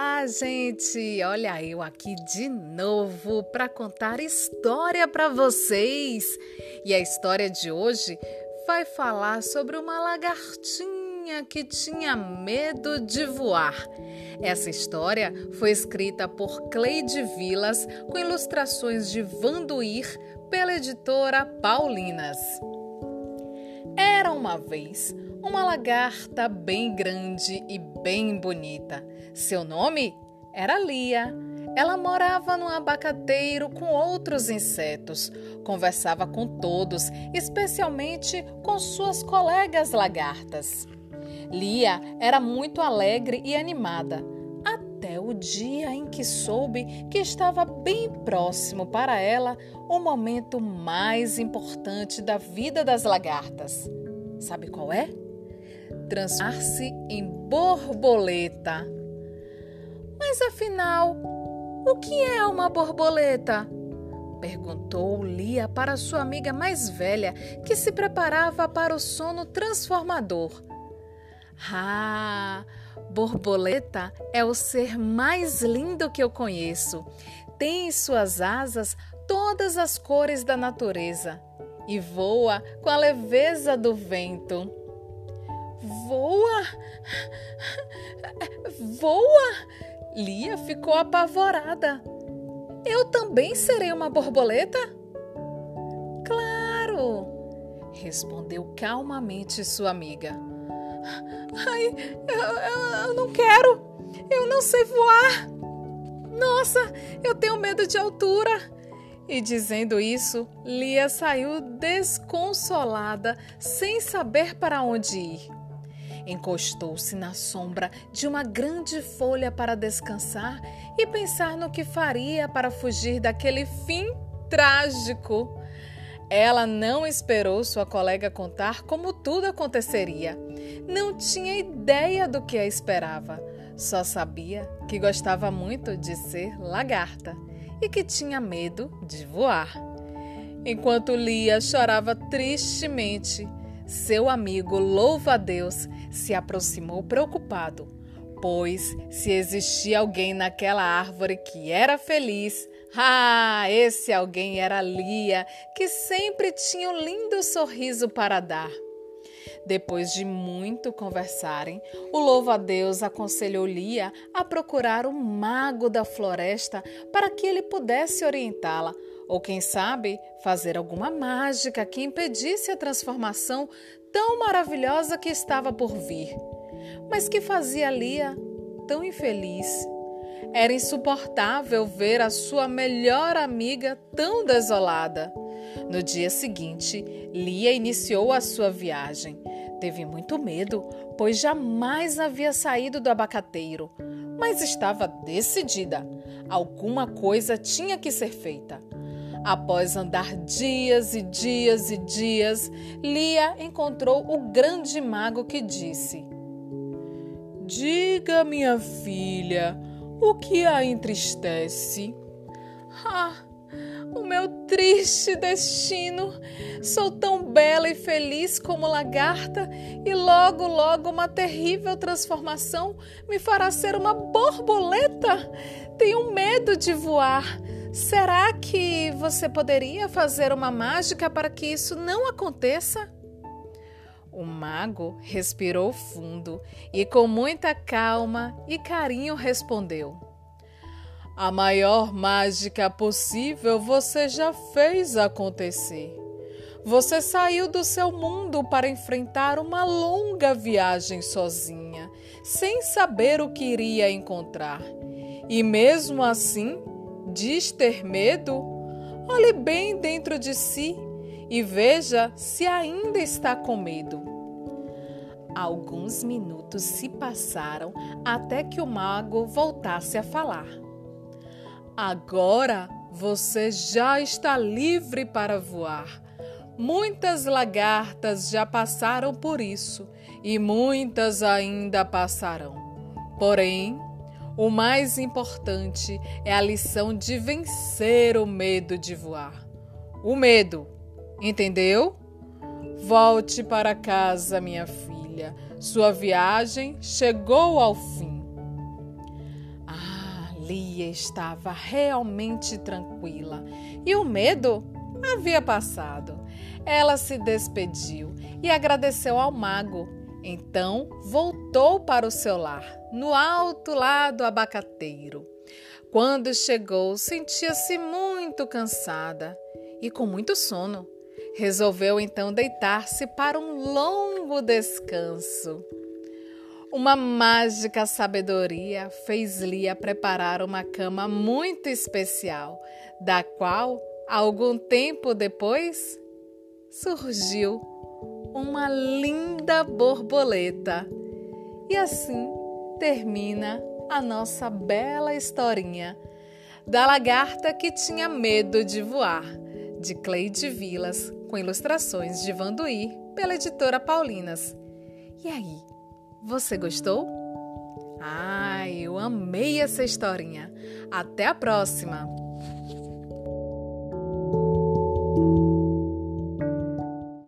Olá, gente! Olha eu aqui de novo para contar história para vocês. E a história de hoje vai falar sobre uma lagartinha que tinha medo de voar. Essa história foi escrita por Cleide Vilas com ilustrações de Vanduir pela editora Paulinas. Era uma vez uma lagarta bem grande e bem bonita. Seu nome era Lia. Ela morava num abacateiro com outros insetos. Conversava com todos, especialmente com suas colegas lagartas. Lia era muito alegre e animada, até o dia em que soube que estava bem próximo para ela o momento mais importante da vida das lagartas. Sabe qual é? Transformar-se em borboleta. Mas afinal, o que é uma borboleta? Perguntou Lia para sua amiga mais velha, que se preparava para o sono transformador. Ah, borboleta é o ser mais lindo que eu conheço. Tem em suas asas todas as cores da natureza e voa com a leveza do vento. Voa! Voa! Lia ficou apavorada. Eu também serei uma borboleta? Claro! Respondeu calmamente sua amiga. Ai, eu, eu, eu não quero! Eu não sei voar! Nossa, eu tenho medo de altura! E dizendo isso, Lia saiu desconsolada, sem saber para onde ir. Encostou-se na sombra de uma grande folha para descansar e pensar no que faria para fugir daquele fim trágico. Ela não esperou sua colega contar como tudo aconteceria. Não tinha ideia do que a esperava. Só sabia que gostava muito de ser lagarta e que tinha medo de voar. Enquanto Lia chorava tristemente, seu amigo louva-a-Deus se aproximou preocupado, pois se existia alguém naquela árvore que era feliz, ah, esse alguém era Lia, que sempre tinha um lindo sorriso para dar. Depois de muito conversarem, o louva-a-Deus aconselhou Lia a procurar um mago da floresta para que ele pudesse orientá-la ou quem sabe fazer alguma mágica que impedisse a transformação tão maravilhosa que estava por vir. Mas que fazia Lia tão infeliz? Era insuportável ver a sua melhor amiga tão desolada. No dia seguinte, Lia iniciou a sua viagem. Teve muito medo, pois jamais havia saído do abacateiro, mas estava decidida. Alguma coisa tinha que ser feita. Após andar dias e dias e dias, Lia encontrou o grande mago que disse: Diga, minha filha, o que a entristece? Ah, o meu triste destino. Sou tão bela e feliz como lagarta, e logo, logo uma terrível transformação me fará ser uma borboleta. Tenho medo de voar. Será que você poderia fazer uma mágica para que isso não aconteça? O mago respirou fundo e, com muita calma e carinho, respondeu: A maior mágica possível você já fez acontecer. Você saiu do seu mundo para enfrentar uma longa viagem sozinha, sem saber o que iria encontrar. E mesmo assim, Diz ter medo? Olhe bem dentro de si e veja se ainda está com medo. Alguns minutos se passaram até que o mago voltasse a falar. Agora você já está livre para voar. Muitas lagartas já passaram por isso e muitas ainda passarão. Porém, o mais importante é a lição de vencer o medo de voar. O medo, entendeu? Volte para casa, minha filha. Sua viagem chegou ao fim. Lia estava realmente tranquila e o medo havia passado. Ela se despediu e agradeceu ao mago. Então voltou para o seu lar, no alto lá do abacateiro. Quando chegou, sentia-se muito cansada e com muito sono. Resolveu então deitar-se para um longo descanso. Uma mágica sabedoria fez Lia preparar uma cama muito especial, da qual, algum tempo depois, surgiu uma linda borboleta. E assim termina a nossa bela historinha da lagarta que tinha medo de voar, de Cleide Vilas, com ilustrações de Vanduir, pela editora Paulinas. E aí? Você gostou? Ai, eu amei essa historinha. Até a próxima!